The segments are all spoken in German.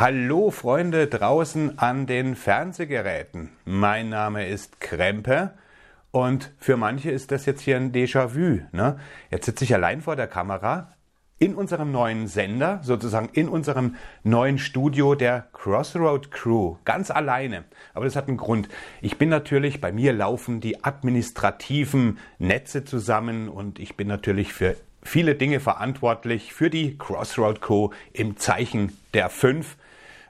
Hallo Freunde draußen an den Fernsehgeräten. Mein Name ist Krempe und für manche ist das jetzt hier ein Déjà-vu. Ne? Jetzt sitze ich allein vor der Kamera in unserem neuen Sender, sozusagen in unserem neuen Studio der Crossroad Crew, ganz alleine. Aber das hat einen Grund. Ich bin natürlich, bei mir laufen die administrativen Netze zusammen und ich bin natürlich für viele Dinge verantwortlich für die Crossroad Co. im Zeichen der fünf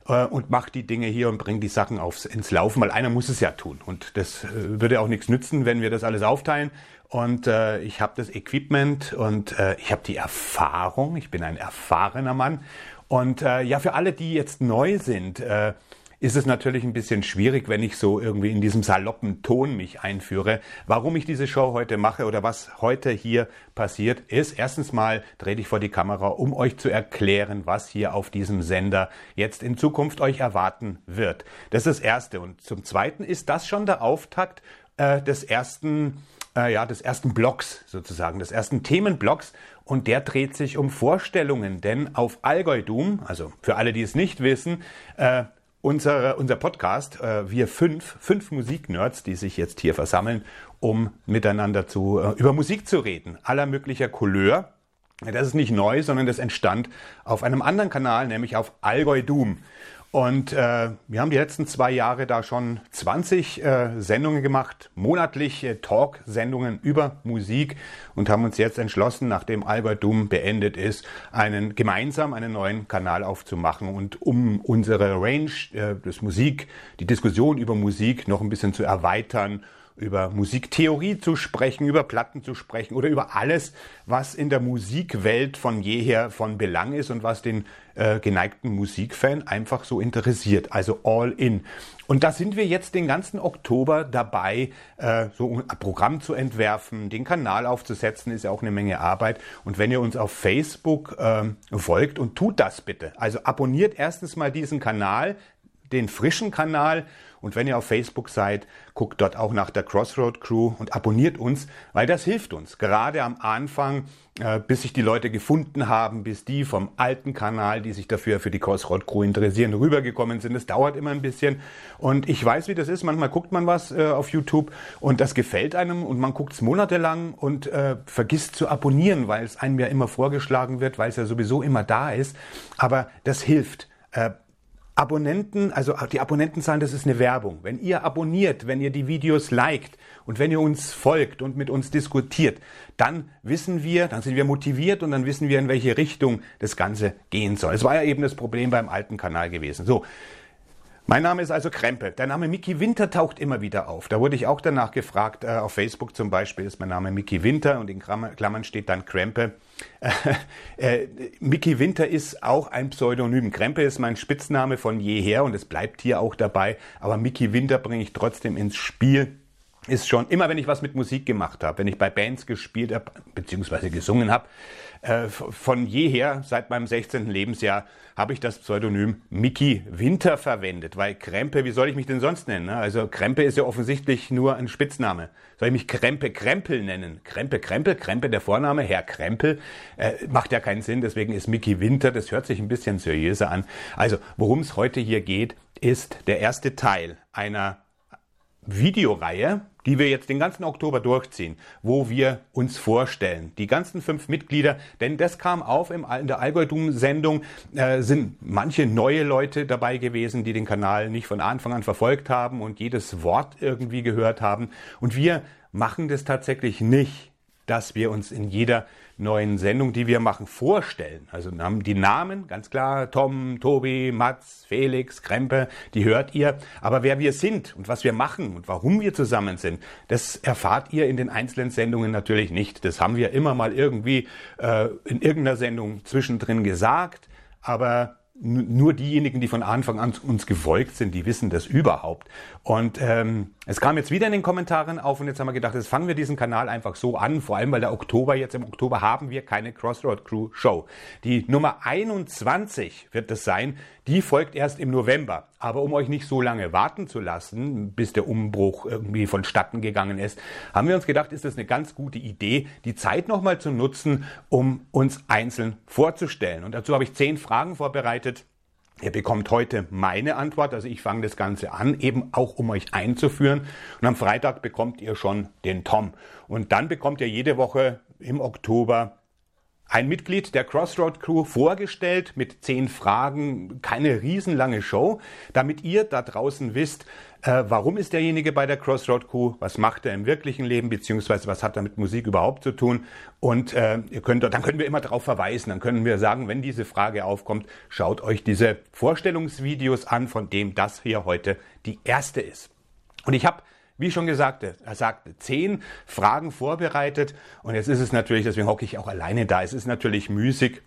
äh, und macht die Dinge hier und bringt die Sachen aufs, ins Laufen, weil einer muss es ja tun. Und das äh, würde auch nichts nützen, wenn wir das alles aufteilen. Und äh, ich habe das Equipment und äh, ich habe die Erfahrung. Ich bin ein erfahrener Mann. Und äh, ja, für alle, die jetzt neu sind, äh, ist es natürlich ein bisschen schwierig, wenn ich so irgendwie in diesem saloppen Ton mich einführe. Warum ich diese Show heute mache oder was heute hier passiert ist, erstens mal trete ich vor die Kamera, um euch zu erklären, was hier auf diesem Sender jetzt in Zukunft euch erwarten wird. Das ist das Erste. Und zum Zweiten ist das schon der Auftakt äh, des ersten äh, ja, des ersten Blocks sozusagen, des ersten Themenblocks und der dreht sich um Vorstellungen, denn auf Allgäu-Doom, also für alle, die es nicht wissen, äh, unser, unser Podcast, äh, wir fünf, fünf Musiknerds, die sich jetzt hier versammeln, um miteinander zu, äh, über Musik zu reden, aller möglicher Couleur. Das ist nicht neu, sondern das entstand auf einem anderen Kanal, nämlich auf Allgäu Doom. Und äh, wir haben die letzten zwei Jahre da schon 20 äh, Sendungen gemacht, monatliche Talk-Sendungen über Musik und haben uns jetzt entschlossen, nachdem Albert Doom beendet ist, einen gemeinsam einen neuen Kanal aufzumachen und um unsere Range äh, des Musik, die Diskussion über Musik noch ein bisschen zu erweitern über Musiktheorie zu sprechen, über Platten zu sprechen oder über alles, was in der Musikwelt von jeher von Belang ist und was den äh, geneigten Musikfan einfach so interessiert. Also all in. Und da sind wir jetzt den ganzen Oktober dabei, äh, so ein Programm zu entwerfen, den Kanal aufzusetzen, ist ja auch eine Menge Arbeit. Und wenn ihr uns auf Facebook äh, folgt und tut das bitte. Also abonniert erstens mal diesen Kanal, den frischen Kanal. Und wenn ihr auf Facebook seid, guckt dort auch nach der Crossroad Crew und abonniert uns, weil das hilft uns. Gerade am Anfang, äh, bis sich die Leute gefunden haben, bis die vom alten Kanal, die sich dafür für die Crossroad Crew interessieren, rübergekommen sind. Das dauert immer ein bisschen. Und ich weiß, wie das ist. Manchmal guckt man was äh, auf YouTube und das gefällt einem und man guckt es monatelang und äh, vergisst zu abonnieren, weil es einem ja immer vorgeschlagen wird, weil es ja sowieso immer da ist. Aber das hilft. Abonnenten, also die Abonnentenzahlen, das ist eine Werbung. Wenn ihr abonniert, wenn ihr die Videos liked und wenn ihr uns folgt und mit uns diskutiert, dann wissen wir, dann sind wir motiviert und dann wissen wir, in welche Richtung das Ganze gehen soll. Es war ja eben das Problem beim alten Kanal gewesen. So. Mein Name ist also Krempe. Der Name Mickey Winter taucht immer wieder auf. Da wurde ich auch danach gefragt. Äh, auf Facebook zum Beispiel ist mein Name Mickey Winter und in Klammern steht dann Krempe. Äh, äh, Mickey Winter ist auch ein Pseudonym. Krempe ist mein Spitzname von jeher und es bleibt hier auch dabei. Aber Mickey Winter bringe ich trotzdem ins Spiel. Ist schon immer, wenn ich was mit Musik gemacht habe, wenn ich bei Bands gespielt habe, beziehungsweise gesungen habe, äh, von jeher, seit meinem 16. Lebensjahr, habe ich das Pseudonym Mickey Winter verwendet, weil Krempe, wie soll ich mich denn sonst nennen? Ne? Also Krempe ist ja offensichtlich nur ein Spitzname. Soll ich mich Krempe Krempel nennen? Krempe Krempel, Krempe der Vorname, Herr Krempel, äh, macht ja keinen Sinn, deswegen ist Mickey Winter, das hört sich ein bisschen seriöser an. Also, worum es heute hier geht, ist der erste Teil einer Videoreihe, die wir jetzt den ganzen Oktober durchziehen, wo wir uns vorstellen, die ganzen fünf Mitglieder, denn das kam auf im, in der Allgäu-Sendung, äh, sind manche neue Leute dabei gewesen, die den Kanal nicht von Anfang an verfolgt haben und jedes Wort irgendwie gehört haben. Und wir machen das tatsächlich nicht, dass wir uns in jeder neuen Sendung, die wir machen, vorstellen. Also haben die Namen, ganz klar, Tom, Tobi, Mats, Felix, Krempe, die hört ihr. Aber wer wir sind und was wir machen und warum wir zusammen sind, das erfahrt ihr in den einzelnen Sendungen natürlich nicht. Das haben wir immer mal irgendwie äh, in irgendeiner Sendung zwischendrin gesagt. Aber nur diejenigen, die von Anfang an uns gefolgt sind, die wissen das überhaupt. Und ähm, es kam jetzt wieder in den Kommentaren auf und jetzt haben wir gedacht, jetzt fangen wir diesen Kanal einfach so an, vor allem weil der Oktober, jetzt im Oktober haben wir keine Crossroad Crew Show. Die Nummer 21 wird es sein, die folgt erst im November. Aber um euch nicht so lange warten zu lassen, bis der Umbruch irgendwie vonstatten gegangen ist, haben wir uns gedacht, ist das eine ganz gute Idee, die Zeit nochmal zu nutzen, um uns einzeln vorzustellen. Und dazu habe ich zehn Fragen vorbereitet Ihr bekommt heute meine Antwort, also ich fange das Ganze an, eben auch um euch einzuführen. Und am Freitag bekommt ihr schon den Tom. Und dann bekommt ihr jede Woche im Oktober ein Mitglied der Crossroad Crew vorgestellt mit zehn Fragen, keine riesenlange Show, damit ihr da draußen wisst, äh, warum ist derjenige bei der Crossroad Crew, was macht er im wirklichen Leben, beziehungsweise was hat er mit Musik überhaupt zu tun. Und äh, ihr könnt, dann können wir immer darauf verweisen, dann können wir sagen, wenn diese Frage aufkommt, schaut euch diese Vorstellungsvideos an, von dem das hier heute die erste ist. Und ich habe wie schon gesagt, er sagte zehn Fragen vorbereitet. Und jetzt ist es natürlich, deswegen hocke ich auch alleine da, es ist natürlich müßig,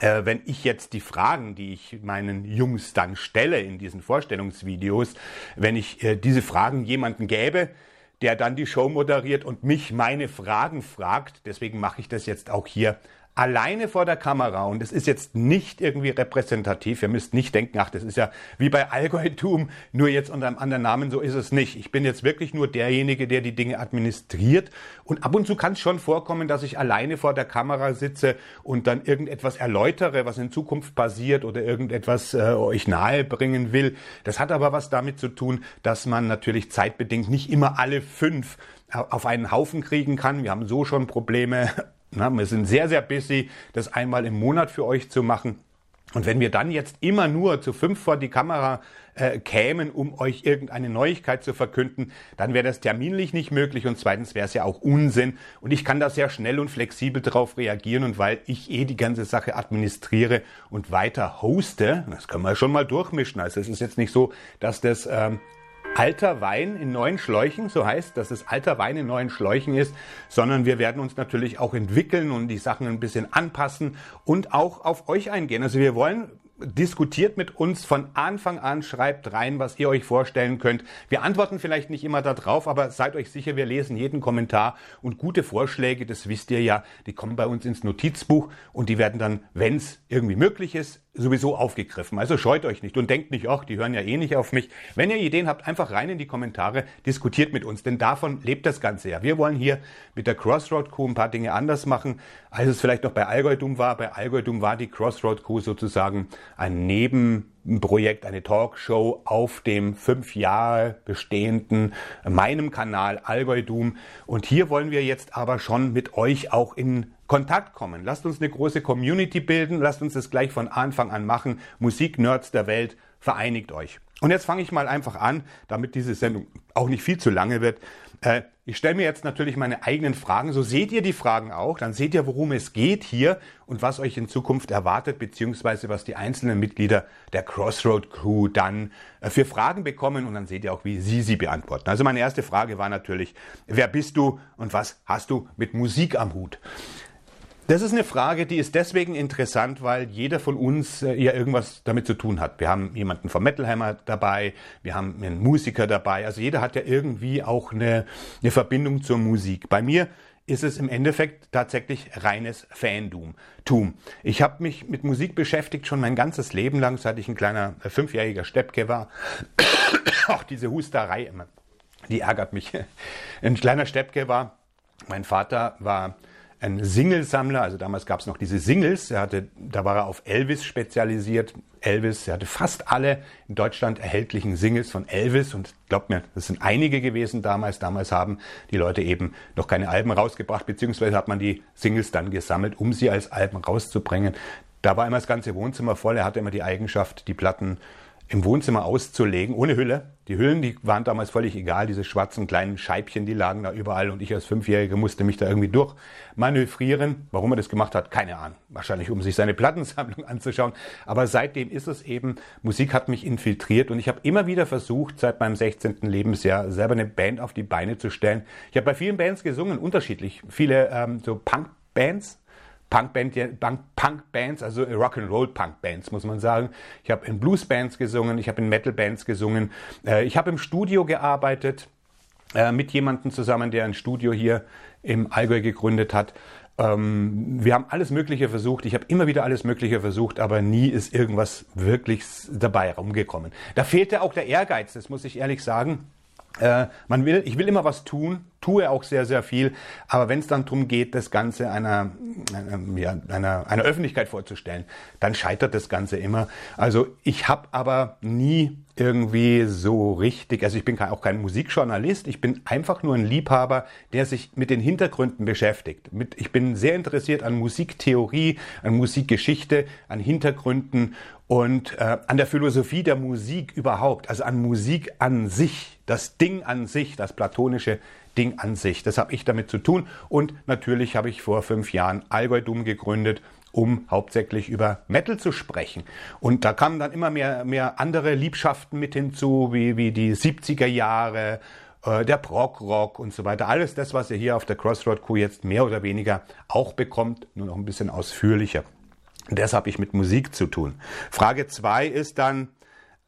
äh, wenn ich jetzt die Fragen, die ich meinen Jungs dann stelle in diesen Vorstellungsvideos, wenn ich äh, diese Fragen jemanden gäbe, der dann die Show moderiert und mich meine Fragen fragt, deswegen mache ich das jetzt auch hier alleine vor der Kamera und es ist jetzt nicht irgendwie repräsentativ. Ihr müsst nicht denken, ach, das ist ja wie bei Allgäutum, nur jetzt unter einem anderen Namen, so ist es nicht. Ich bin jetzt wirklich nur derjenige, der die Dinge administriert und ab und zu kann es schon vorkommen, dass ich alleine vor der Kamera sitze und dann irgendetwas erläutere, was in Zukunft passiert oder irgendetwas äh, euch nahebringen will. Das hat aber was damit zu tun, dass man natürlich zeitbedingt nicht immer alle fünf auf einen Haufen kriegen kann. Wir haben so schon Probleme na, wir sind sehr, sehr busy, das einmal im Monat für euch zu machen. Und wenn wir dann jetzt immer nur zu fünf vor die Kamera äh, kämen, um euch irgendeine Neuigkeit zu verkünden, dann wäre das terminlich nicht möglich und zweitens wäre es ja auch Unsinn. Und ich kann da sehr schnell und flexibel darauf reagieren und weil ich eh die ganze Sache administriere und weiter hoste, das können wir schon mal durchmischen. Also es ist jetzt nicht so, dass das ähm, alter Wein in neuen Schläuchen, so heißt, dass es alter Wein in neuen Schläuchen ist, sondern wir werden uns natürlich auch entwickeln und die Sachen ein bisschen anpassen und auch auf euch eingehen. Also wir wollen diskutiert mit uns von Anfang an, schreibt rein, was ihr euch vorstellen könnt. Wir antworten vielleicht nicht immer darauf, aber seid euch sicher, wir lesen jeden Kommentar und gute Vorschläge, das wisst ihr ja, die kommen bei uns ins Notizbuch und die werden dann, wenn es irgendwie möglich ist, sowieso aufgegriffen. Also scheut euch nicht und denkt nicht, ach, die hören ja eh nicht auf mich. Wenn ihr Ideen habt, einfach rein in die Kommentare, diskutiert mit uns, denn davon lebt das Ganze ja. Wir wollen hier mit der Crossroad Crew ein paar Dinge anders machen, als es vielleicht noch bei Allgäutum war. Bei Allgäutum war die Crossroad Crew sozusagen ein Nebenprojekt, eine Talkshow auf dem fünf Jahre bestehenden meinem Kanal Allgäutum. Und hier wollen wir jetzt aber schon mit euch auch in Kontakt kommen. Lasst uns eine große Community bilden. Lasst uns das gleich von Anfang an machen. Musiknerds der Welt, vereinigt euch. Und jetzt fange ich mal einfach an, damit diese Sendung auch nicht viel zu lange wird. Äh, ich stelle mir jetzt natürlich meine eigenen Fragen. So seht ihr die Fragen auch. Dann seht ihr, worum es geht hier und was euch in Zukunft erwartet, beziehungsweise was die einzelnen Mitglieder der Crossroad Crew dann äh, für Fragen bekommen. Und dann seht ihr auch, wie sie sie beantworten. Also meine erste Frage war natürlich, wer bist du und was hast du mit Musik am Hut? Das ist eine Frage, die ist deswegen interessant, weil jeder von uns äh, ja irgendwas damit zu tun hat. Wir haben jemanden vom Metalhammer dabei, wir haben einen Musiker dabei. Also jeder hat ja irgendwie auch eine, eine Verbindung zur Musik. Bei mir ist es im Endeffekt tatsächlich reines Fandom. Ich habe mich mit Musik beschäftigt schon mein ganzes Leben lang, seit ich ein kleiner äh, fünfjähriger Steppke war. auch diese Husterei immer, die ärgert mich. Ein kleiner Steppke war. Mein Vater war ein Singlesammler, also damals gab es noch diese Singles, er hatte, da war er auf Elvis spezialisiert. Elvis, er hatte fast alle in Deutschland erhältlichen Singles von Elvis und glaubt mir, das sind einige gewesen damals. Damals haben die Leute eben noch keine Alben rausgebracht, beziehungsweise hat man die Singles dann gesammelt, um sie als Alben rauszubringen. Da war immer das ganze Wohnzimmer voll. Er hatte immer die Eigenschaft, die Platten im Wohnzimmer auszulegen, ohne Hülle. Die Hüllen, die waren damals völlig egal, diese schwarzen kleinen Scheibchen, die lagen da überall und ich als Fünfjähriger musste mich da irgendwie durchmanövrieren. Warum er das gemacht hat, keine Ahnung. Wahrscheinlich, um sich seine Plattensammlung anzuschauen. Aber seitdem ist es eben, Musik hat mich infiltriert und ich habe immer wieder versucht, seit meinem 16. Lebensjahr selber eine Band auf die Beine zu stellen. Ich habe bei vielen Bands gesungen, unterschiedlich. Viele ähm, so Punk-Bands, Punkband, Punk, Punkbands, also Rock'n'Roll Punkbands, muss man sagen. Ich habe in Bluesbands gesungen, ich habe in Metalbands gesungen. Äh, ich habe im Studio gearbeitet äh, mit jemandem zusammen, der ein Studio hier im Allgäu gegründet hat. Ähm, wir haben alles Mögliche versucht. Ich habe immer wieder alles Mögliche versucht, aber nie ist irgendwas wirklich dabei rumgekommen. Da fehlte auch der Ehrgeiz, das muss ich ehrlich sagen. Äh, man will, ich will immer was tun, tue auch sehr, sehr viel. Aber wenn es dann darum geht, das Ganze einer, einer, ja, einer, einer Öffentlichkeit vorzustellen, dann scheitert das Ganze immer. Also ich habe aber nie irgendwie so richtig, also ich bin auch kein Musikjournalist, ich bin einfach nur ein Liebhaber, der sich mit den Hintergründen beschäftigt. Mit, ich bin sehr interessiert an Musiktheorie, an Musikgeschichte, an Hintergründen und äh, an der Philosophie der Musik überhaupt, also an Musik an sich, das Ding an sich, das platonische Ding an sich. Das habe ich damit zu tun und natürlich habe ich vor fünf Jahren Allgäu-Dum gegründet um hauptsächlich über Metal zu sprechen. Und da kamen dann immer mehr, mehr andere Liebschaften mit hinzu, wie, wie die 70er Jahre, äh, der Prog-Rock und so weiter. Alles das, was ihr hier auf der Crossroad Crew jetzt mehr oder weniger auch bekommt, nur noch ein bisschen ausführlicher. Das habe ich mit Musik zu tun. Frage zwei ist dann,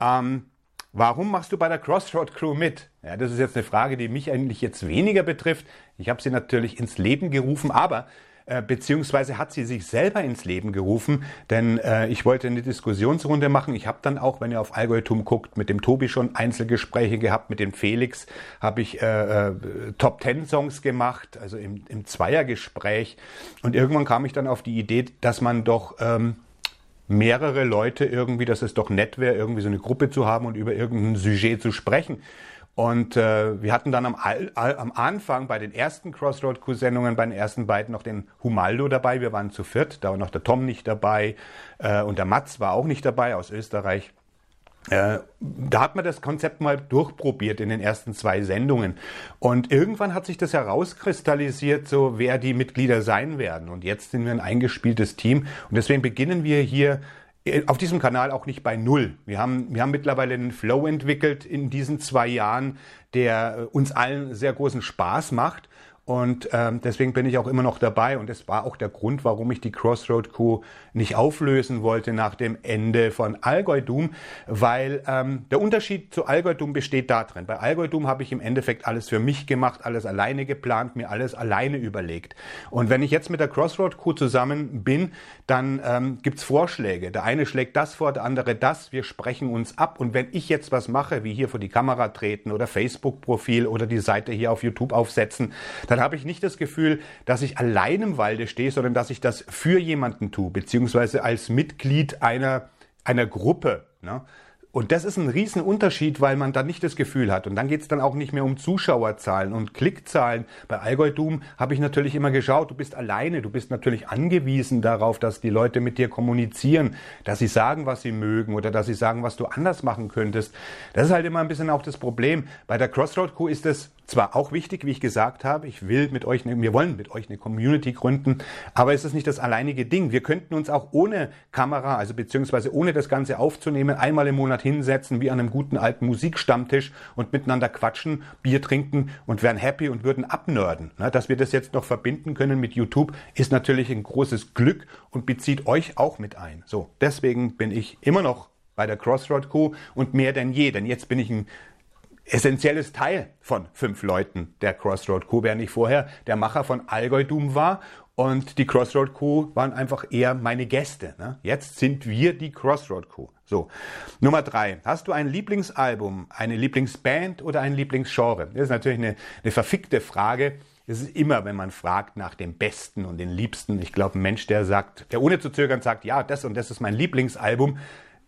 ähm, warum machst du bei der Crossroad Crew mit? Ja, das ist jetzt eine Frage, die mich eigentlich jetzt weniger betrifft. Ich habe sie natürlich ins Leben gerufen, aber äh, beziehungsweise hat sie sich selber ins Leben gerufen, denn äh, ich wollte eine Diskussionsrunde machen. Ich habe dann auch, wenn ihr auf Algorithm guckt, mit dem Tobi schon Einzelgespräche gehabt, mit dem Felix habe ich äh, äh, Top Ten Songs gemacht, also im, im Zweiergespräch. Und irgendwann kam ich dann auf die Idee, dass man doch ähm, mehrere Leute irgendwie, dass es doch nett wäre, irgendwie so eine Gruppe zu haben und über irgendein Sujet zu sprechen. Und äh, wir hatten dann am, am Anfang bei den ersten Crossroad Crew-Sendungen, bei den ersten beiden noch den Humaldo dabei. Wir waren zu viert, da war noch der Tom nicht dabei äh, und der Mats war auch nicht dabei aus Österreich. Äh, da hat man das Konzept mal durchprobiert in den ersten zwei Sendungen. Und irgendwann hat sich das herauskristallisiert, so wer die Mitglieder sein werden. Und jetzt sind wir ein eingespieltes Team. Und deswegen beginnen wir hier auf diesem Kanal auch nicht bei Null. Wir haben, wir haben mittlerweile einen Flow entwickelt in diesen zwei Jahren, der äh, uns allen sehr großen Spaß macht. Und ähm, deswegen bin ich auch immer noch dabei. Und das war auch der Grund, warum ich die Crossroad Crew nicht auflösen wollte nach dem Ende von Allgäu Doom, weil ähm, der Unterschied zu Allgäu Doom besteht darin. Bei Allgäu Doom habe ich im Endeffekt alles für mich gemacht, alles alleine geplant, mir alles alleine überlegt. Und wenn ich jetzt mit der Crossroad Crew zusammen bin, dann ähm, gibt's Vorschläge. Der eine schlägt das vor, der andere das. Wir sprechen uns ab. Und wenn ich jetzt was mache, wie hier vor die Kamera treten oder Facebook-Profil oder die Seite hier auf YouTube aufsetzen, dann dann habe ich nicht das Gefühl, dass ich allein im Walde stehe, sondern dass ich das für jemanden tue, beziehungsweise als Mitglied einer, einer Gruppe. Ne? Und das ist ein Riesenunterschied, weil man dann nicht das Gefühl hat. Und dann geht es dann auch nicht mehr um Zuschauerzahlen und Klickzahlen. Bei Allgäu Doom habe ich natürlich immer geschaut, du bist alleine, du bist natürlich angewiesen darauf, dass die Leute mit dir kommunizieren, dass sie sagen, was sie mögen oder dass sie sagen, was du anders machen könntest. Das ist halt immer ein bisschen auch das Problem. Bei der Crossroad Crew ist es zwar auch wichtig, wie ich gesagt habe, ich will mit euch, wir wollen mit euch eine Community gründen, aber es ist nicht das alleinige Ding. Wir könnten uns auch ohne Kamera, also beziehungsweise ohne das Ganze aufzunehmen, einmal im Monat hinsetzen, wie an einem guten alten Musikstammtisch und miteinander quatschen, Bier trinken und wären happy und würden abnörden. Dass wir das jetzt noch verbinden können mit YouTube, ist natürlich ein großes Glück und bezieht euch auch mit ein. So, deswegen bin ich immer noch bei der Crossroad Crew und mehr denn je, denn jetzt bin ich ein essentielles Teil von fünf Leuten der Crossroad Crew, während ich vorher der Macher von Allgäu Doom war und die Crossroad Crew waren einfach eher meine Gäste. Ne? Jetzt sind wir die Crossroad Crew. So, Nummer drei. Hast du ein Lieblingsalbum, eine Lieblingsband oder ein Lieblingsgenre? Das ist natürlich eine, eine verfickte Frage. Es ist immer, wenn man fragt nach dem Besten und den Liebsten. Ich glaube, ein Mensch, der sagt, der ohne zu zögern sagt, ja, das und das ist mein Lieblingsalbum,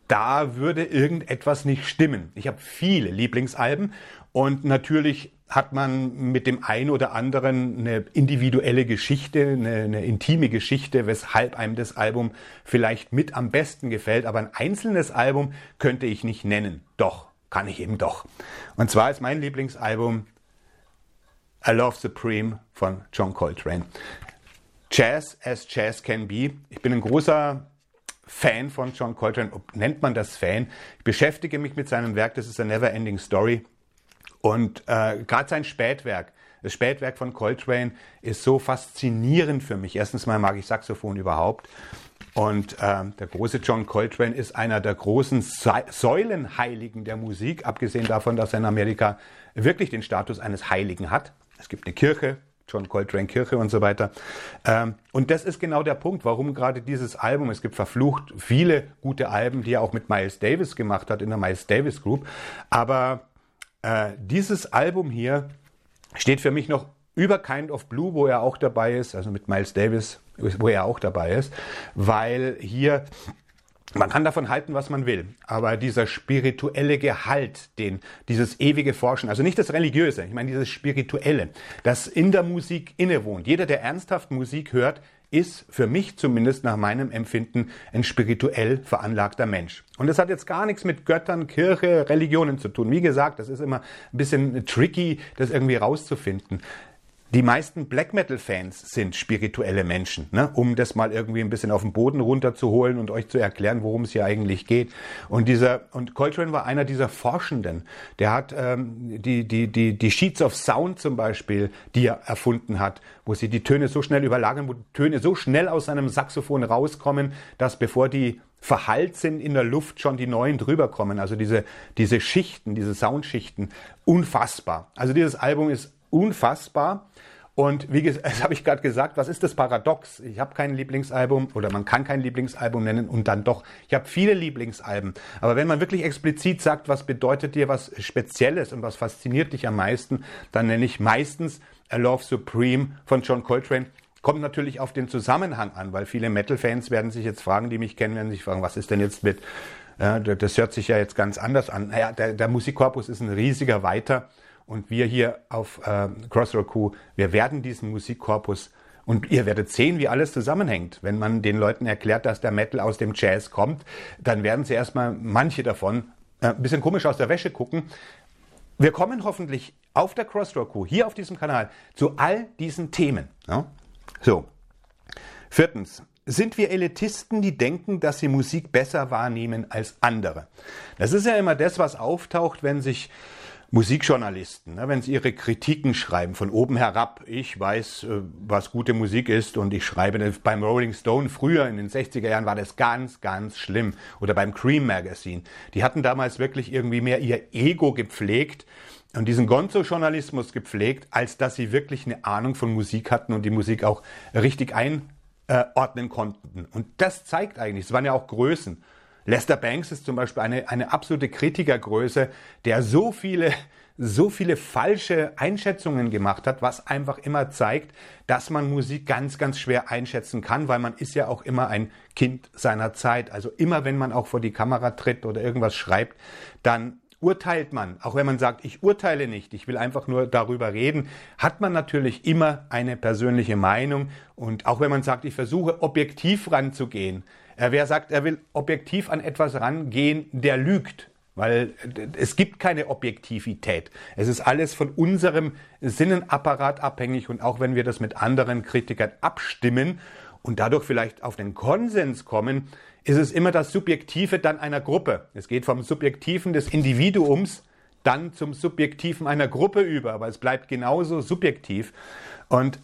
da würde irgendetwas nicht stimmen. Ich habe viele Lieblingsalben und natürlich hat man mit dem einen oder anderen eine individuelle Geschichte, eine, eine, intime Geschichte, weshalb einem das Album vielleicht mit am besten gefällt. Aber ein einzelnes Album könnte ich nicht nennen. Doch, kann ich eben doch. Und zwar ist mein Lieblingsalbum I Love Supreme von John Coltrane. Jazz as Jazz Can Be. Ich bin ein großer Fan von John Coltrane. Nennt man das Fan? Ich beschäftige mich mit seinem Werk, das ist a never ending story. Und äh, gerade sein Spätwerk, das Spätwerk von Coltrane ist so faszinierend für mich. Erstens mal mag ich Saxophon überhaupt. Und äh, der große John Coltrane ist einer der großen Säulenheiligen der Musik, abgesehen davon, dass er in Amerika wirklich den Status eines Heiligen hat. Es gibt eine Kirche, John Coltrane Kirche und so weiter. Ähm, und das ist genau der Punkt, warum gerade dieses Album, es gibt verflucht viele gute Alben, die er auch mit Miles Davis gemacht hat in der Miles Davis Group, aber äh, dieses Album hier steht für mich noch über Kind of Blue, wo er auch dabei ist, also mit Miles Davis, wo er auch dabei ist, weil hier man kann davon halten, was man will, aber dieser spirituelle Gehalt, den, dieses ewige Forschen, also nicht das Religiöse, ich meine dieses Spirituelle, das in der Musik innewohnt. Jeder, der ernsthaft Musik hört, ist für mich zumindest nach meinem Empfinden ein spirituell veranlagter Mensch. Und das hat jetzt gar nichts mit Göttern, Kirche, Religionen zu tun. Wie gesagt, das ist immer ein bisschen tricky, das irgendwie rauszufinden. Die meisten Black Metal-Fans sind spirituelle Menschen, ne? um das mal irgendwie ein bisschen auf den Boden runterzuholen und euch zu erklären, worum es hier eigentlich geht. Und dieser und Coltrane war einer dieser Forschenden. Der hat ähm, die die die die Sheets of Sound zum Beispiel, die er erfunden hat, wo sie die Töne so schnell überlagern, wo Töne so schnell aus seinem Saxophon rauskommen, dass bevor die verhallt sind in der Luft schon die neuen drüber kommen. Also diese diese Schichten, diese Soundschichten, unfassbar. Also dieses Album ist unfassbar. Und wie das habe ich gerade gesagt, was ist das Paradox? Ich habe kein Lieblingsalbum oder man kann kein Lieblingsalbum nennen und dann doch. Ich habe viele Lieblingsalben. Aber wenn man wirklich explizit sagt, was bedeutet dir was Spezielles und was fasziniert dich am meisten, dann nenne ich meistens A Love Supreme von John Coltrane. Kommt natürlich auf den Zusammenhang an, weil viele Metal-Fans werden sich jetzt fragen, die mich kennen, werden sich fragen, was ist denn jetzt mit, ja, das hört sich ja jetzt ganz anders an. Naja, der, der Musikkorpus ist ein riesiger weiter und wir hier auf äh, Crossroad Q, wir werden diesen Musikkorpus und ihr werdet sehen, wie alles zusammenhängt. Wenn man den Leuten erklärt, dass der Metal aus dem Jazz kommt, dann werden sie erstmal manche davon äh, ein bisschen komisch aus der Wäsche gucken. Wir kommen hoffentlich auf der Crossroad Q, hier auf diesem Kanal, zu all diesen Themen. Ja? So. Viertens. Sind wir Elitisten, die denken, dass sie Musik besser wahrnehmen als andere? Das ist ja immer das, was auftaucht, wenn sich Musikjournalisten, ne, wenn sie ihre Kritiken schreiben von oben herab, ich weiß, äh, was gute Musik ist und ich schreibe beim Rolling Stone früher in den 60er Jahren war das ganz, ganz schlimm oder beim Cream Magazine. Die hatten damals wirklich irgendwie mehr ihr Ego gepflegt und diesen Gonzo-Journalismus gepflegt, als dass sie wirklich eine Ahnung von Musik hatten und die Musik auch richtig einordnen konnten. Und das zeigt eigentlich, es waren ja auch Größen. Lester Banks ist zum Beispiel eine, eine absolute Kritikergröße, der so viele, so viele falsche Einschätzungen gemacht hat, was einfach immer zeigt, dass man Musik ganz, ganz schwer einschätzen kann, weil man ist ja auch immer ein Kind seiner Zeit. Also immer, wenn man auch vor die Kamera tritt oder irgendwas schreibt, dann urteilt man, auch wenn man sagt, ich urteile nicht, ich will einfach nur darüber reden, hat man natürlich immer eine persönliche Meinung und auch wenn man sagt, ich versuche objektiv ranzugehen, wer sagt, er will objektiv an etwas rangehen, der lügt. Weil es gibt keine Objektivität. Es ist alles von unserem Sinnenapparat abhängig und auch wenn wir das mit anderen Kritikern abstimmen und dadurch vielleicht auf den Konsens kommen, ist es immer das Subjektive dann einer Gruppe. Es geht vom Subjektiven des Individuums dann zum Subjektiven einer Gruppe über, aber es bleibt genauso subjektiv. Und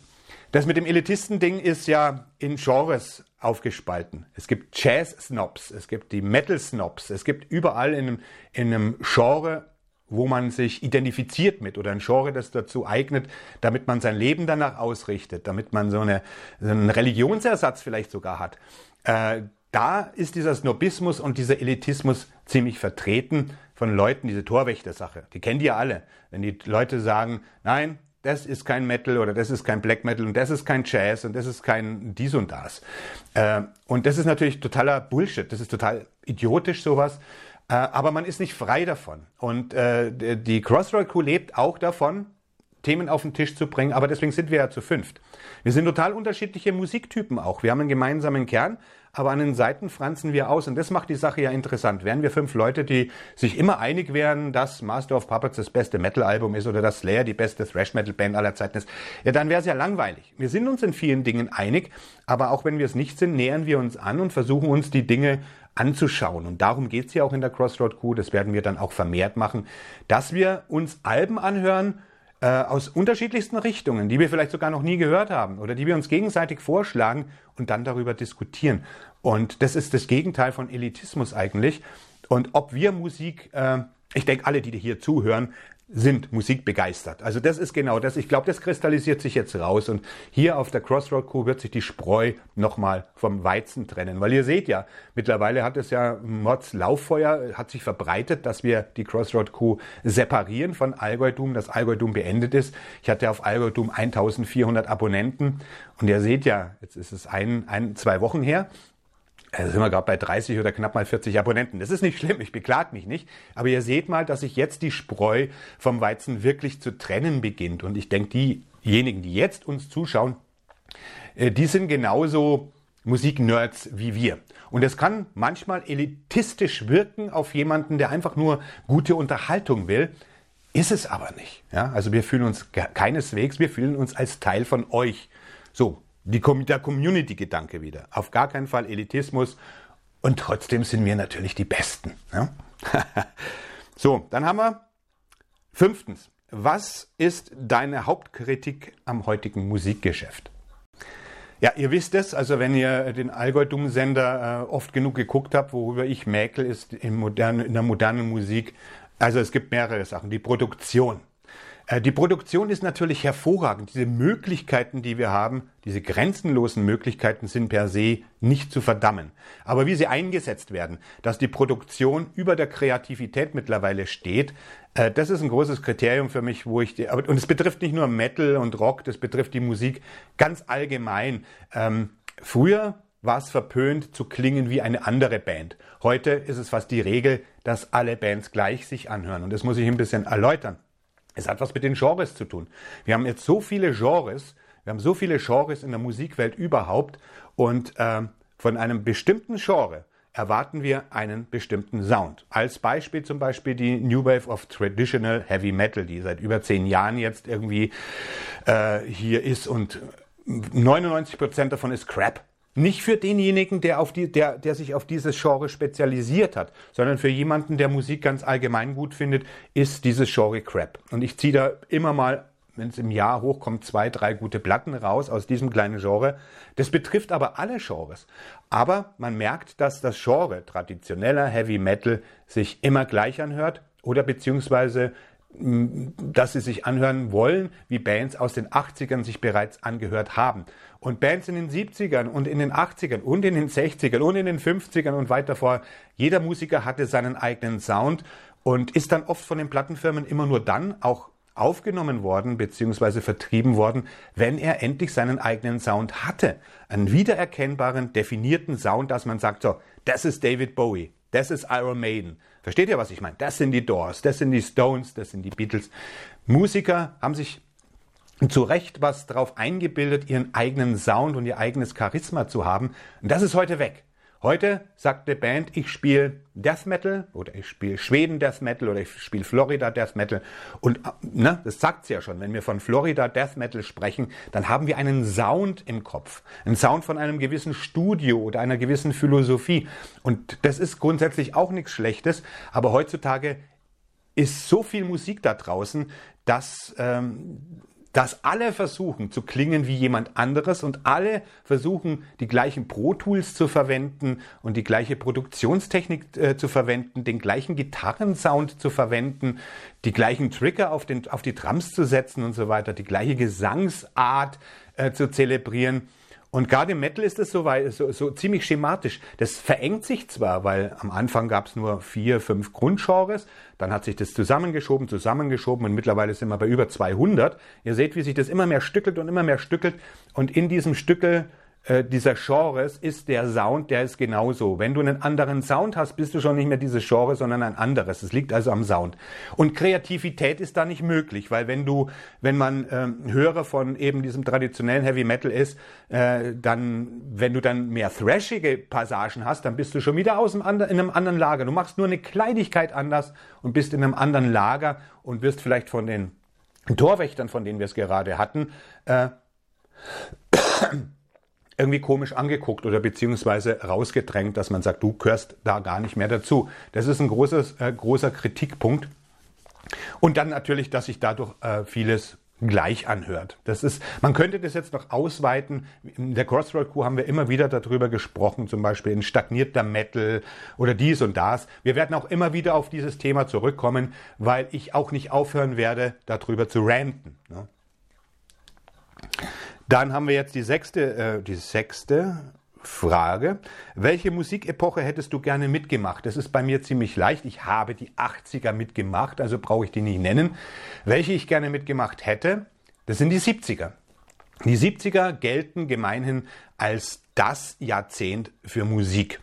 das mit dem Elitisten-Ding ist ja in Genres aufgespalten. Es gibt Jazz-Snobs, es gibt die Metal-Snobs, es gibt überall in einem, in einem Genre, wo man sich identifiziert mit oder ein Genre, das dazu eignet, damit man sein Leben danach ausrichtet, damit man so, eine, so einen Religionsersatz vielleicht sogar hat. Äh, da ist dieser Snobismus und dieser Elitismus ziemlich vertreten von Leuten, diese Torwächter-Sache. Die kennen die ja alle. Wenn die Leute sagen, nein, das ist kein Metal oder das ist kein Black Metal und das ist kein Jazz und das ist kein dies und das. Äh, und das ist natürlich totaler Bullshit. Das ist total idiotisch sowas. Äh, aber man ist nicht frei davon. Und äh, die Crossroad Crew lebt auch davon, Themen auf den Tisch zu bringen, aber deswegen sind wir ja zu fünft. Wir sind total unterschiedliche Musiktypen auch. Wir haben einen gemeinsamen Kern, aber an den Seiten franzen wir aus und das macht die Sache ja interessant. Wären wir fünf Leute, die sich immer einig wären, dass Master of Puppets das beste Metal-Album ist oder dass Slayer die beste Thrash-Metal-Band aller Zeiten ist, ja, dann wäre es ja langweilig. Wir sind uns in vielen Dingen einig, aber auch wenn wir es nicht sind, nähern wir uns an und versuchen uns die Dinge anzuschauen. Und darum geht's ja auch in der Crossroad Crew, das werden wir dann auch vermehrt machen, dass wir uns Alben anhören, äh, aus unterschiedlichsten Richtungen, die wir vielleicht sogar noch nie gehört haben oder die wir uns gegenseitig vorschlagen und dann darüber diskutieren. Und das ist das Gegenteil von Elitismus eigentlich. Und ob wir Musik, äh, ich denke, alle, die hier zuhören, sind musikbegeistert. Also das ist genau das. Ich glaube, das kristallisiert sich jetzt raus und hier auf der Crossroad Crew wird sich die Spreu nochmal vom Weizen trennen. Weil ihr seht ja, mittlerweile hat es ja Mods Lauffeuer, hat sich verbreitet, dass wir die Crossroad Crew separieren von Algorithm, dass Algorithm beendet ist. Ich hatte auf Algorithm 1400 Abonnenten und ihr seht ja, jetzt ist es ein, ein zwei Wochen her also sind wir gerade bei 30 oder knapp mal 40 Abonnenten. Das ist nicht schlimm, ich beklag mich nicht. Aber ihr seht mal, dass sich jetzt die Spreu vom Weizen wirklich zu trennen beginnt. Und ich denke, diejenigen, die jetzt uns zuschauen, äh, die sind genauso Musiknerds wie wir. Und es kann manchmal elitistisch wirken auf jemanden, der einfach nur gute Unterhaltung will. Ist es aber nicht. Ja? Also wir fühlen uns keineswegs, wir fühlen uns als Teil von euch. So, die, der Community-Gedanke wieder. Auf gar keinen Fall Elitismus. Und trotzdem sind wir natürlich die Besten. Ja? so, dann haben wir fünftens. Was ist deine Hauptkritik am heutigen Musikgeschäft? Ja, ihr wisst es, also wenn ihr den Algorithm-Sender äh, oft genug geguckt habt, worüber ich mäkel, ist in, moderne, in der modernen Musik, also es gibt mehrere Sachen. Die Produktion. Äh, die Produktion ist natürlich hervorragend. Diese Möglichkeiten, die wir haben, diese grenzenlosen Möglichkeiten sind per se nicht zu verdammen. Aber wie sie eingesetzt werden, dass die Produktion über der Kreativität mittlerweile steht, äh, das ist ein großes Kriterium für mich, wo ich, und es betrifft nicht nur Metal und Rock, das betrifft die Musik ganz allgemein. Ähm, früher war es verpönt zu klingen wie eine andere Band. Heute ist es fast die Regel, dass alle Bands gleich sich anhören. Und das muss ich ein bisschen erläutern. Es hat was mit den Genres zu tun. Wir haben jetzt so viele Genres, wir haben so viele Genres in der Musikwelt überhaupt und äh, von einem bestimmten Genre erwarten wir einen bestimmten Sound. Als Beispiel zum Beispiel die New Wave of Traditional Heavy Metal, die seit über zehn Jahren jetzt irgendwie äh, hier ist und 99 Prozent davon ist Crap. Nicht für denjenigen, der, auf die, der, der sich auf dieses Genre spezialisiert hat, sondern für jemanden, der Musik ganz allgemein gut findet, ist dieses Genre Crap. Und ich ziehe da immer mal, wenn es im Jahr hochkommt, zwei, drei gute Platten raus aus diesem kleinen Genre. Das betrifft aber alle Genres. Aber man merkt, dass das Genre traditioneller Heavy Metal sich immer gleich anhört oder beziehungsweise dass sie sich anhören wollen, wie Bands aus den 80ern sich bereits angehört haben. Und Bands in den 70ern und in den 80ern und in den 60ern und in den 50ern und weiter vor, jeder Musiker hatte seinen eigenen Sound und ist dann oft von den Plattenfirmen immer nur dann auch aufgenommen worden bzw. vertrieben worden, wenn er endlich seinen eigenen Sound hatte. Einen wiedererkennbaren, definierten Sound, dass man sagt, so, das ist David Bowie, das ist Iron Maiden, Versteht ihr, was ich meine? Das sind die Doors, das sind die Stones, das sind die Beatles. Musiker haben sich zu Recht was darauf eingebildet, ihren eigenen Sound und ihr eigenes Charisma zu haben. Und das ist heute weg. Heute sagt eine Band, ich spiele Death Metal oder ich spiele Schweden Death Metal oder ich spiele Florida Death Metal. Und ne, das sie ja schon, wenn wir von Florida Death Metal sprechen, dann haben wir einen Sound im Kopf. Einen Sound von einem gewissen Studio oder einer gewissen Philosophie. Und das ist grundsätzlich auch nichts Schlechtes, aber heutzutage ist so viel Musik da draußen, dass ähm, dass alle versuchen zu klingen wie jemand anderes und alle versuchen die gleichen Pro Tools zu verwenden und die gleiche Produktionstechnik äh, zu verwenden, den gleichen Gitarrensound zu verwenden, die gleichen Trigger auf, den, auf die Drums zu setzen und so weiter, die gleiche Gesangsart äh, zu zelebrieren. Und gerade im Metal ist es so, so, so ziemlich schematisch. Das verengt sich zwar, weil am Anfang gab es nur vier, fünf Grundgenres, dann hat sich das zusammengeschoben, zusammengeschoben und mittlerweile sind wir bei über 200. Ihr seht, wie sich das immer mehr stückelt und immer mehr stückelt. Und in diesem Stückel äh, dieser Genres ist der Sound, der ist genauso. Wenn du einen anderen Sound hast, bist du schon nicht mehr dieses Genre, sondern ein anderes. Es liegt also am Sound. Und Kreativität ist da nicht möglich, weil wenn du, wenn man ähm, Hörer von eben diesem traditionellen Heavy Metal ist, äh, dann, wenn du dann mehr thrashige Passagen hast, dann bist du schon wieder aus dem anderen, in einem anderen Lager. Du machst nur eine Kleinigkeit anders und bist in einem anderen Lager und wirst vielleicht von den Torwächtern, von denen wir es gerade hatten, äh, irgendwie komisch angeguckt oder beziehungsweise rausgedrängt, dass man sagt, du gehörst da gar nicht mehr dazu. Das ist ein großes, äh, großer Kritikpunkt. Und dann natürlich, dass sich dadurch äh, vieles gleich anhört. Das ist, man könnte das jetzt noch ausweiten. In der Crossroad Crew haben wir immer wieder darüber gesprochen, zum Beispiel in stagnierter Metal oder dies und das. Wir werden auch immer wieder auf dieses Thema zurückkommen, weil ich auch nicht aufhören werde, darüber zu ranten. Ne? Dann haben wir jetzt die sechste, äh, die sechste Frage. Welche Musikepoche hättest du gerne mitgemacht? Das ist bei mir ziemlich leicht. Ich habe die 80er mitgemacht, also brauche ich die nicht nennen. Welche ich gerne mitgemacht hätte, das sind die 70er. Die 70er gelten gemeinhin als das Jahrzehnt für Musik.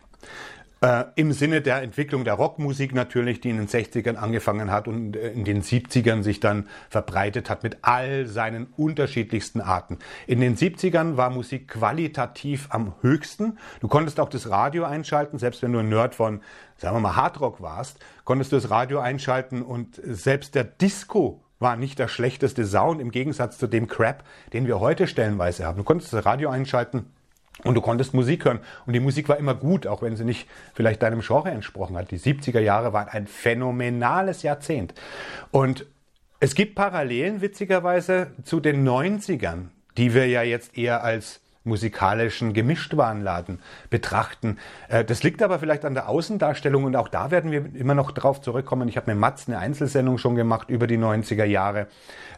Äh, Im Sinne der Entwicklung der Rockmusik natürlich, die in den 60ern angefangen hat und äh, in den 70ern sich dann verbreitet hat mit all seinen unterschiedlichsten Arten. In den 70ern war Musik qualitativ am höchsten. Du konntest auch das Radio einschalten, selbst wenn du ein Nerd von, sagen wir mal, Hardrock warst, konntest du das Radio einschalten und selbst der Disco war nicht der schlechteste Sound im Gegensatz zu dem Crap, den wir heute stellenweise haben. Du konntest das Radio einschalten und du konntest Musik hören. Und die Musik war immer gut, auch wenn sie nicht vielleicht deinem Genre entsprochen hat. Die 70er Jahre waren ein phänomenales Jahrzehnt. Und es gibt Parallelen, witzigerweise, zu den 90ern, die wir ja jetzt eher als musikalischen Gemischtwarenladen betrachten. Äh, das liegt aber vielleicht an der Außendarstellung und auch da werden wir immer noch drauf zurückkommen. Ich habe mit Mats eine Einzelsendung schon gemacht über die 90er Jahre.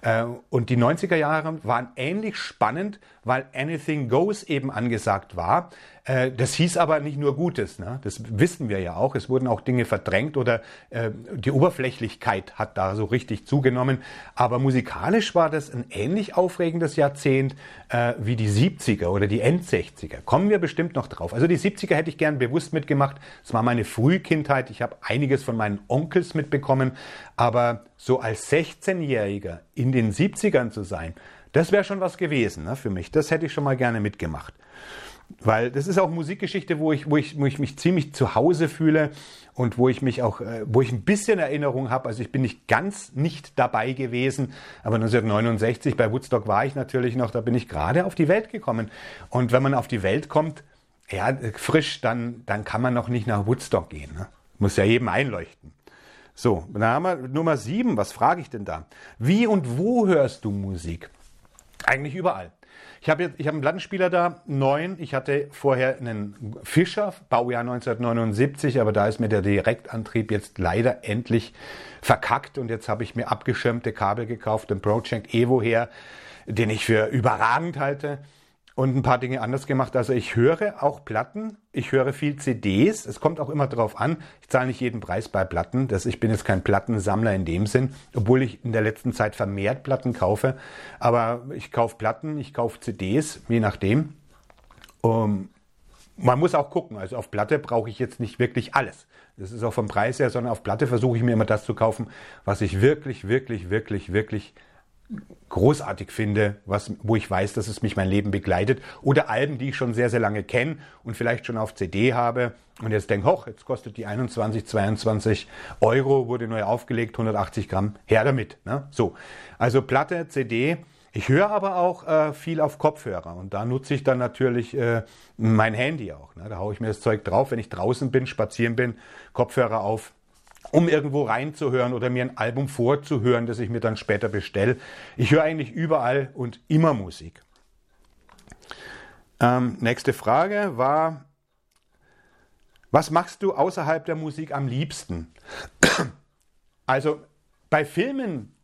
Äh, und die 90er Jahre waren ähnlich spannend, weil Anything Goes eben angesagt war. Äh, das hieß aber nicht nur Gutes, ne? das wissen wir ja auch. Es wurden auch Dinge verdrängt oder äh, die Oberflächlichkeit hat da so richtig zugenommen. Aber musikalisch war das ein ähnlich aufregendes Jahrzehnt äh, wie die 70er oder die End-60er. Kommen wir bestimmt noch drauf. Also die 70er hätte ich gern bewusst mitgemacht. Es war meine Frühkindheit. Ich habe einiges von meinen Onkels mitbekommen. Aber so als 16-Jähriger in den 70ern zu sein, das wäre schon was gewesen ne, für mich. Das hätte ich schon mal gerne mitgemacht. Weil das ist auch Musikgeschichte, wo ich, wo ich, wo ich mich ziemlich zu Hause fühle und wo ich mich auch, äh, wo ich ein bisschen Erinnerung habe. Also ich bin nicht ganz nicht dabei gewesen, aber 1969 bei Woodstock war ich natürlich noch, da bin ich gerade auf die Welt gekommen. Und wenn man auf die Welt kommt, ja, frisch, dann, dann kann man noch nicht nach Woodstock gehen. Ne? Muss ja jedem einleuchten. So, dann haben wir Nummer sieben. Was frage ich denn da? Wie und wo hörst du Musik? Eigentlich überall. Ich habe jetzt, ich habe einen Plattenspieler da, neun. Ich hatte vorher einen Fischer, Baujahr 1979, aber da ist mir der Direktantrieb jetzt leider endlich verkackt und jetzt habe ich mir abgeschirmte Kabel gekauft, den Project Evo her, den ich für überragend halte und ein paar Dinge anders gemacht. Also ich höre auch Platten, ich höre viel CDs. Es kommt auch immer darauf an. Ich zahle nicht jeden Preis bei Platten. Das, ich bin jetzt kein Plattensammler in dem Sinn, obwohl ich in der letzten Zeit vermehrt Platten kaufe. Aber ich kaufe Platten, ich kaufe CDs, je nachdem. Um, man muss auch gucken. Also auf Platte brauche ich jetzt nicht wirklich alles. Das ist auch vom Preis her, sondern auf Platte versuche ich mir immer das zu kaufen, was ich wirklich, wirklich, wirklich, wirklich großartig finde, was, wo ich weiß, dass es mich mein Leben begleitet. Oder Alben, die ich schon sehr, sehr lange kenne und vielleicht schon auf CD habe und jetzt denke, hoch, jetzt kostet die 21, 22 Euro, wurde neu aufgelegt, 180 Gramm, her damit. Ne? So, also Platte, CD. Ich höre aber auch äh, viel auf Kopfhörer und da nutze ich dann natürlich äh, mein Handy auch. Ne? Da haue ich mir das Zeug drauf, wenn ich draußen bin, spazieren bin, Kopfhörer auf, um irgendwo reinzuhören oder mir ein Album vorzuhören, das ich mir dann später bestelle. Ich höre eigentlich überall und immer Musik. Ähm, nächste Frage war, was machst du außerhalb der Musik am liebsten? Also bei Filmen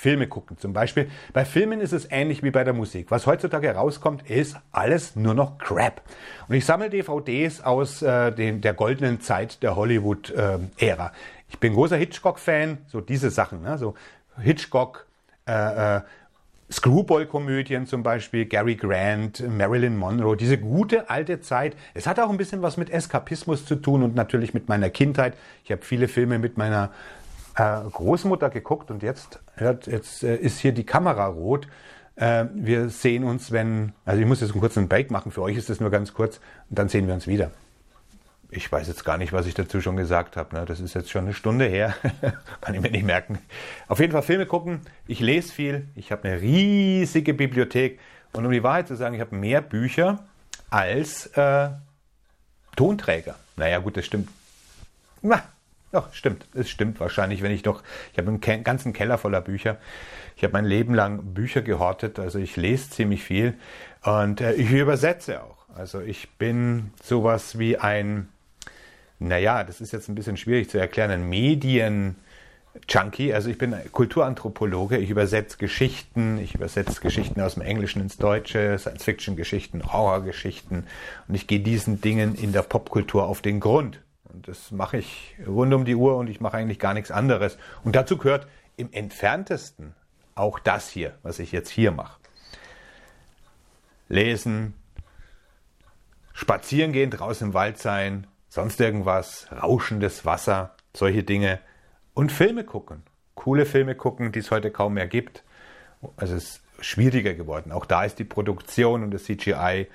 Filme gucken zum Beispiel. Bei Filmen ist es ähnlich wie bei der Musik. Was heutzutage rauskommt, ist alles nur noch Crap. Und ich sammle DVDs aus äh, den, der goldenen Zeit der Hollywood-Ära. Äh, ich bin großer Hitchcock-Fan, so diese Sachen, ne? so Hitchcock, äh, äh, Screwball-Komödien zum Beispiel, Gary Grant, Marilyn Monroe, diese gute alte Zeit. Es hat auch ein bisschen was mit Eskapismus zu tun und natürlich mit meiner Kindheit. Ich habe viele Filme mit meiner äh, Großmutter geguckt und jetzt, hört, jetzt äh, ist hier die Kamera rot. Äh, wir sehen uns, wenn, also ich muss jetzt einen kurzen Break machen, für euch ist das nur ganz kurz und dann sehen wir uns wieder. Ich weiß jetzt gar nicht, was ich dazu schon gesagt habe. Ne? Das ist jetzt schon eine Stunde her. Kann ich mir nicht merken. Auf jeden Fall Filme gucken. Ich lese viel. Ich habe eine riesige Bibliothek. Und um die Wahrheit zu sagen, ich habe mehr Bücher als äh, Tonträger. Naja, gut, das stimmt. Na, Doch, stimmt. Es stimmt wahrscheinlich, wenn ich doch, ich habe einen ganzen Keller voller Bücher. Ich habe mein Leben lang Bücher gehortet, also ich lese ziemlich viel und äh, ich übersetze auch. Also ich bin sowas wie ein, naja, das ist jetzt ein bisschen schwierig zu erklären, ein Medien- Junkie, also ich bin Kulturanthropologe, ich übersetze Geschichten, ich übersetze Geschichten aus dem Englischen ins Deutsche, Science-Fiction-Geschichten, Horror-Geschichten und ich gehe diesen Dingen in der Popkultur auf den Grund. Und das mache ich rund um die Uhr und ich mache eigentlich gar nichts anderes. Und dazu gehört im entferntesten auch das hier, was ich jetzt hier mache. Lesen, spazieren gehen, draußen im Wald sein, sonst irgendwas, rauschendes Wasser, solche Dinge. Und Filme gucken. Coole Filme gucken, die es heute kaum mehr gibt. Also es ist schwieriger geworden. Auch da ist die Produktion und das CGI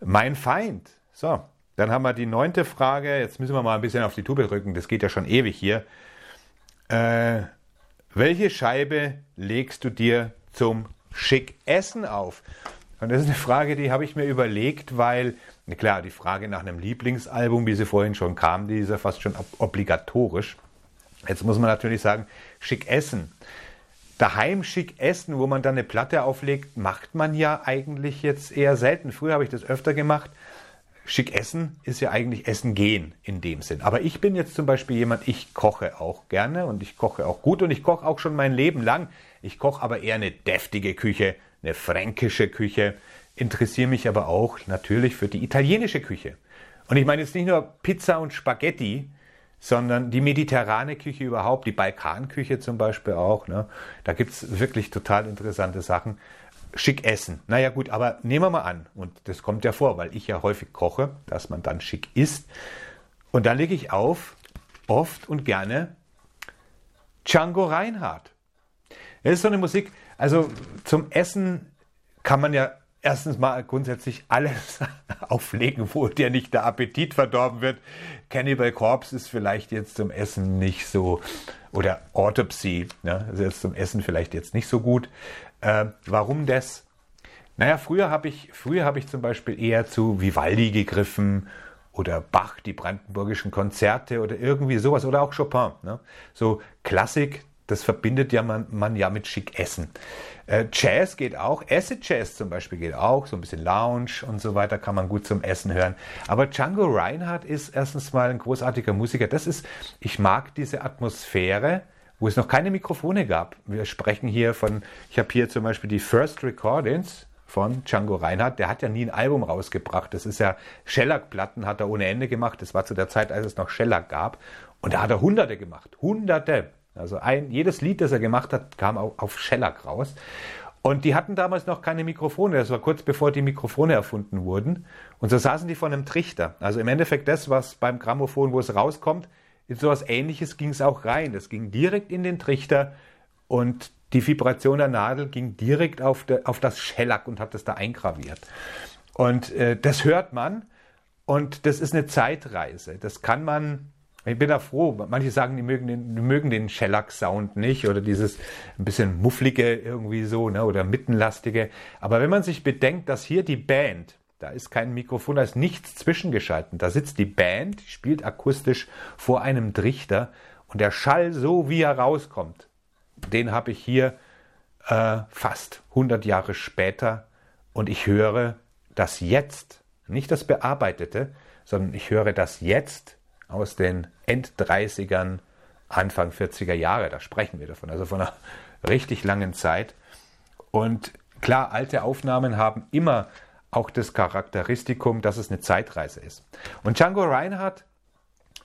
mein Feind. So, dann haben wir die neunte Frage. Jetzt müssen wir mal ein bisschen auf die Tube drücken. Das geht ja schon ewig hier. Äh, welche Scheibe legst du dir zum Schick-Essen auf? Und das ist eine Frage, die habe ich mir überlegt, weil, klar, die Frage nach einem Lieblingsalbum, wie sie vorhin schon kam, die ist ja fast schon obligatorisch. Jetzt muss man natürlich sagen, schick essen. Daheim schick essen, wo man dann eine Platte auflegt, macht man ja eigentlich jetzt eher selten. Früher habe ich das öfter gemacht schick essen ist ja eigentlich Essen gehen in dem Sinn. Aber ich bin jetzt zum Beispiel jemand, ich koche auch gerne und ich koche auch gut und ich koche auch schon mein Leben lang. Ich koche aber eher eine deftige Küche, eine fränkische Küche, interessiere mich aber auch natürlich für die italienische Küche. Und ich meine jetzt nicht nur Pizza und Spaghetti, sondern die mediterrane Küche überhaupt, die Balkanküche zum Beispiel auch. Ne? Da es wirklich total interessante Sachen schick essen. Naja gut, aber nehmen wir mal an, und das kommt ja vor, weil ich ja häufig koche, dass man dann schick isst. Und dann lege ich auf, oft und gerne, Django Reinhardt. Das ist so eine Musik, also zum Essen kann man ja erstens mal grundsätzlich alles auflegen, wo dir nicht der Appetit verdorben wird. Cannibal Corpse ist vielleicht jetzt zum Essen nicht so, oder Autopsy, ne, ist jetzt zum Essen vielleicht jetzt nicht so gut. Äh, warum das? Naja, früher habe ich, habe ich zum Beispiel eher zu Vivaldi gegriffen oder Bach, die brandenburgischen Konzerte oder irgendwie sowas oder auch Chopin. Ne? So Klassik, das verbindet ja man, man ja mit schick Essen. Äh, Jazz geht auch, Acid Jazz zum Beispiel geht auch, so ein bisschen Lounge und so weiter kann man gut zum Essen hören. Aber Django Reinhardt ist erstens mal ein großartiger Musiker. Das ist, ich mag diese Atmosphäre, wo es noch keine Mikrofone gab. Wir sprechen hier von, ich habe hier zum Beispiel die First Recordings von Django Reinhardt. Der hat ja nie ein Album rausgebracht. Das ist ja Shellac-Platten hat er ohne Ende gemacht. Das war zu der Zeit, als es noch Shellac gab. Und da hat er Hunderte gemacht. Hunderte. Also ein, jedes Lied, das er gemacht hat, kam auf, auf Shellac raus. Und die hatten damals noch keine Mikrofone. Das war kurz bevor die Mikrofone erfunden wurden. Und so saßen die vor einem Trichter. Also im Endeffekt das, was beim Grammophon, wo es rauskommt, in sowas ähnliches ging es auch rein. Das ging direkt in den Trichter und die Vibration der Nadel ging direkt auf, de, auf das Schellack und hat das da eingraviert. Und äh, das hört man und das ist eine Zeitreise. Das kann man, ich bin da froh, manche sagen, die mögen den, die mögen den Shellac-Sound nicht oder dieses ein bisschen mufflige irgendwie so ne, oder mittenlastige. Aber wenn man sich bedenkt, dass hier die Band da ist kein Mikrofon, da ist nichts zwischengeschalten. Da sitzt die Band, spielt akustisch vor einem Trichter und der Schall, so wie er rauskommt, den habe ich hier äh, fast 100 Jahre später und ich höre das jetzt, nicht das Bearbeitete, sondern ich höre das jetzt aus den End-30ern, Anfang 40er Jahre, da sprechen wir davon, also von einer richtig langen Zeit. Und klar, alte Aufnahmen haben immer auch das Charakteristikum, dass es eine Zeitreise ist. Und Django Reinhardt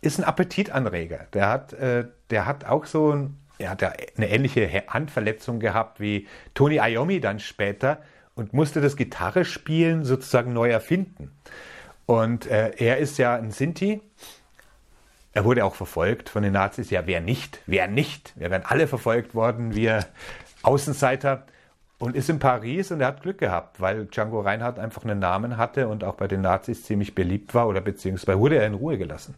ist ein Appetitanreger. Der hat, äh, der hat auch so ein, er hat ja eine ähnliche Handverletzung gehabt wie Tony Iommi dann später und musste das Gitarrespielen sozusagen neu erfinden. Und äh, er ist ja ein Sinti. Er wurde auch verfolgt von den Nazis. Ja, wer nicht? Wer nicht? Wir wären alle verfolgt worden, wir Außenseiter und ist in Paris und er hat Glück gehabt, weil Django Reinhardt einfach einen Namen hatte und auch bei den Nazis ziemlich beliebt war oder beziehungsweise wurde er in Ruhe gelassen.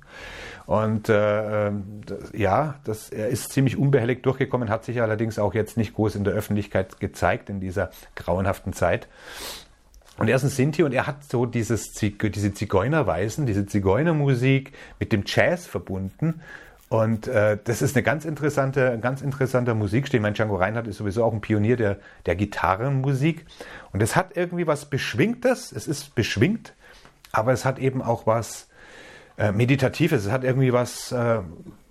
Und äh, ähm, ja, das, er ist ziemlich unbehelligt durchgekommen, hat sich allerdings auch jetzt nicht groß in der Öffentlichkeit gezeigt in dieser grauenhaften Zeit. Und er ist ein Sinti und er hat so dieses, diese Zigeunerweisen, diese Zigeunermusik mit dem Jazz verbunden Und äh, das ist eine ganz interessante, ganz interessanter Musikstil. Mein Django Reinhardt ist sowieso auch ein Pionier der, der Gitarrenmusik. Und es hat irgendwie was Beschwingtes. Es ist beschwingt, aber es hat eben auch was äh, Meditatives. Es hat irgendwie was, äh,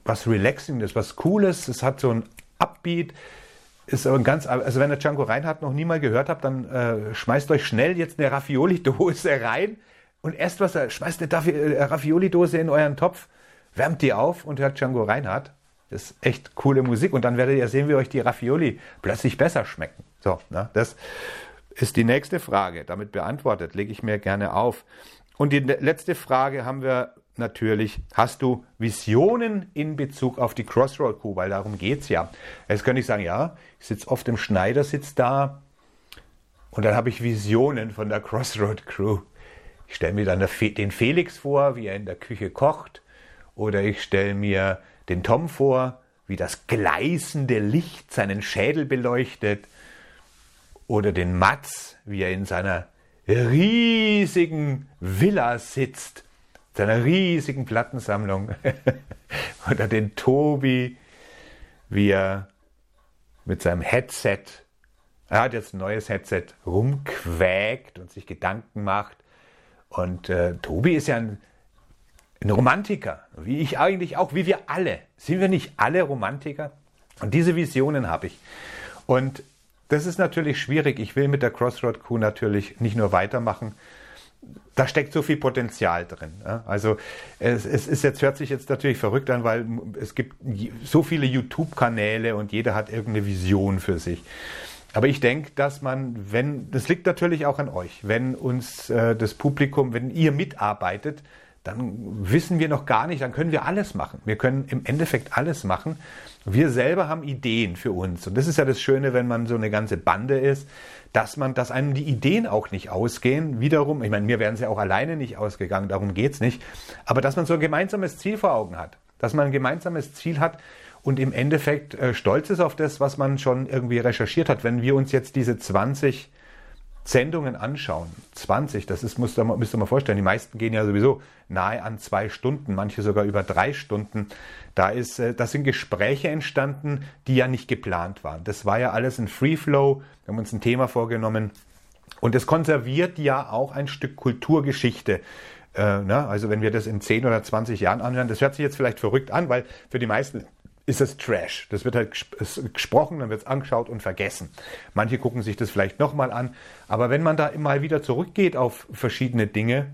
was Relaxinges, was Cooles. Es hat so ein Upbeat. Ist ein ganz, also wenn ihr Django Reinhardt noch nie mal gehört habt, dann äh, schmeißt euch schnell jetzt eine Raffioli-Dose rein und erst was, schmeißt eine äh, Raffioli-Dose in euren Topf wärmt die auf und hört Django Reinhardt. Das ist echt coole Musik und dann werdet ihr sehen, wie euch die Ravioli plötzlich besser schmecken. So, ne, das ist die nächste Frage. Damit beantwortet, lege ich mir gerne auf. Und die letzte Frage haben wir natürlich, hast du Visionen in Bezug auf die Crossroad Crew? Weil darum geht es ja. Jetzt könnte ich sagen, ja, ich sitze oft im Schneidersitz da und dann habe ich Visionen von der Crossroad Crew. Ich stelle mir dann den Felix vor, wie er in der Küche kocht oder ich stelle mir den Tom vor, wie das gleißende Licht seinen Schädel beleuchtet. Oder den Mats, wie er in seiner riesigen Villa sitzt, seiner riesigen Plattensammlung. Oder den Tobi, wie er mit seinem Headset, er hat jetzt ein neues Headset, rumquäkt und sich Gedanken macht. Und äh, Tobi ist ja ein ein Romantiker, wie ich eigentlich auch, wie wir alle. Sind wir nicht alle Romantiker? Und diese Visionen habe ich. Und das ist natürlich schwierig. Ich will mit der Crossroad Crew natürlich nicht nur weitermachen. Da steckt so viel Potenzial drin. Also es, es ist jetzt, hört sich jetzt natürlich verrückt an, weil es gibt so viele YouTube-Kanäle und jeder hat irgendeine Vision für sich. Aber ich denke, dass man, wenn, das liegt natürlich auch an euch, wenn uns äh, das Publikum, wenn ihr mitarbeitet, dann wissen wir noch gar nicht, dann können wir alles machen. Wir können im Endeffekt alles machen. Wir selber haben Ideen für uns. Und das ist ja das Schöne, wenn man so eine ganze Bande ist, dass man, dass einem die Ideen auch nicht ausgehen. Wiederum, ich meine, mir wären sie auch alleine nicht ausgegangen, darum geht's nicht. Aber dass man so ein gemeinsames Ziel vor Augen hat. Dass man ein gemeinsames Ziel hat und im Endeffekt äh, stolz ist auf das, was man schon irgendwie recherchiert hat. Wenn wir uns jetzt diese 20 Sendungen anschauen, 20, das ist, müsst ihr, müsst ihr mal vorstellen, die meisten gehen ja sowieso nahe an zwei Stunden, manche sogar über drei Stunden. Da ist, äh, das sind Gespräche entstanden, die ja nicht geplant waren. Das war ja alles ein Free Flow. Wir haben uns ein Thema vorgenommen. Und es konserviert ja auch ein Stück Kulturgeschichte. Äh, ne? Also wenn wir das in 10 oder 20 Jahren anhören, das hört sich jetzt vielleicht verrückt an, weil für die meisten ist es Trash. Das wird halt gesprochen, dann wird es angeschaut und vergessen. Manche gucken sich das vielleicht nochmal an. Aber wenn man da mal wieder zurückgeht auf verschiedene Dinge,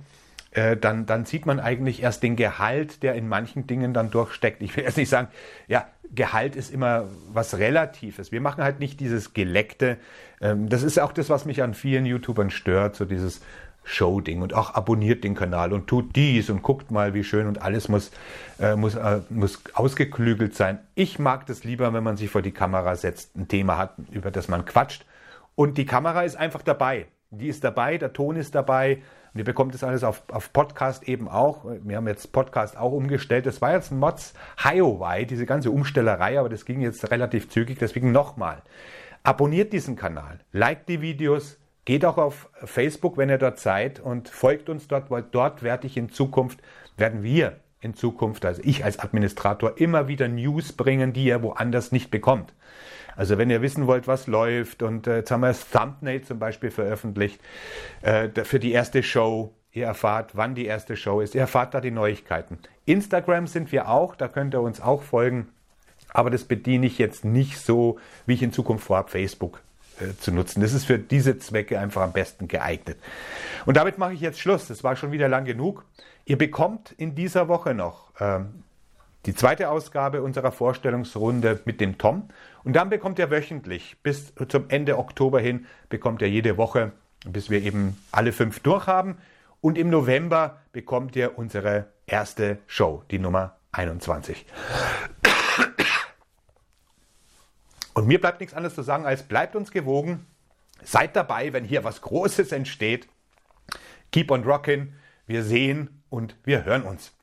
äh, dann, dann sieht man eigentlich erst den Gehalt, der in manchen Dingen dann durchsteckt. Ich will jetzt nicht sagen, ja, Gehalt ist immer was Relatives. Wir machen halt nicht dieses Geleckte. Ähm, das ist auch das, was mich an vielen YouTubern stört, so dieses Show-Ding und auch abonniert den Kanal und tut dies und guckt mal, wie schön und alles muss, äh, muss, äh, muss ausgeklügelt sein. Ich mag das lieber, wenn man sich vor die Kamera setzt, ein Thema hat, über das man quatscht und die Kamera ist einfach dabei. Die ist dabei, der Ton ist dabei. Und ihr bekommt das alles auf, auf Podcast eben auch. Wir haben jetzt Podcast auch umgestellt. Das war jetzt ein Mods Highway, diese ganze Umstellerei, aber das ging jetzt relativ zügig. Deswegen nochmal. Abonniert diesen Kanal, liked die Videos, Geht auch auf Facebook, wenn ihr dort seid und folgt uns dort, weil dort werde ich in Zukunft, werden wir in Zukunft, also ich als Administrator, immer wieder News bringen, die ihr woanders nicht bekommt. Also wenn ihr wissen wollt, was läuft und äh, jetzt haben wir das Thumbnail zum Beispiel veröffentlicht äh, für die erste Show. Ihr erfahrt, wann die erste Show ist. Ihr erfahrt da die Neuigkeiten. Instagram sind wir auch, da könnt ihr uns auch folgen. Aber das bediene ich jetzt nicht so, wie ich in Zukunft vorhabe, Facebook zu nutzen. Das ist für diese Zwecke einfach am besten geeignet. Und damit mache ich jetzt Schluss. Das war schon wieder lang genug. Ihr bekommt in dieser Woche noch ähm, die zweite Ausgabe unserer Vorstellungsrunde mit dem Tom. Und dann bekommt ihr wöchentlich bis zum Ende Oktober hin, bekommt ihr jede Woche, bis wir eben alle fünf durchhaben. Und im November bekommt ihr unsere erste Show, die Nummer 21. Und mir bleibt nichts anderes zu sagen, als bleibt uns gewogen. Seid dabei, wenn hier was Großes entsteht. Keep on rockin'. Wir sehen und wir hören uns.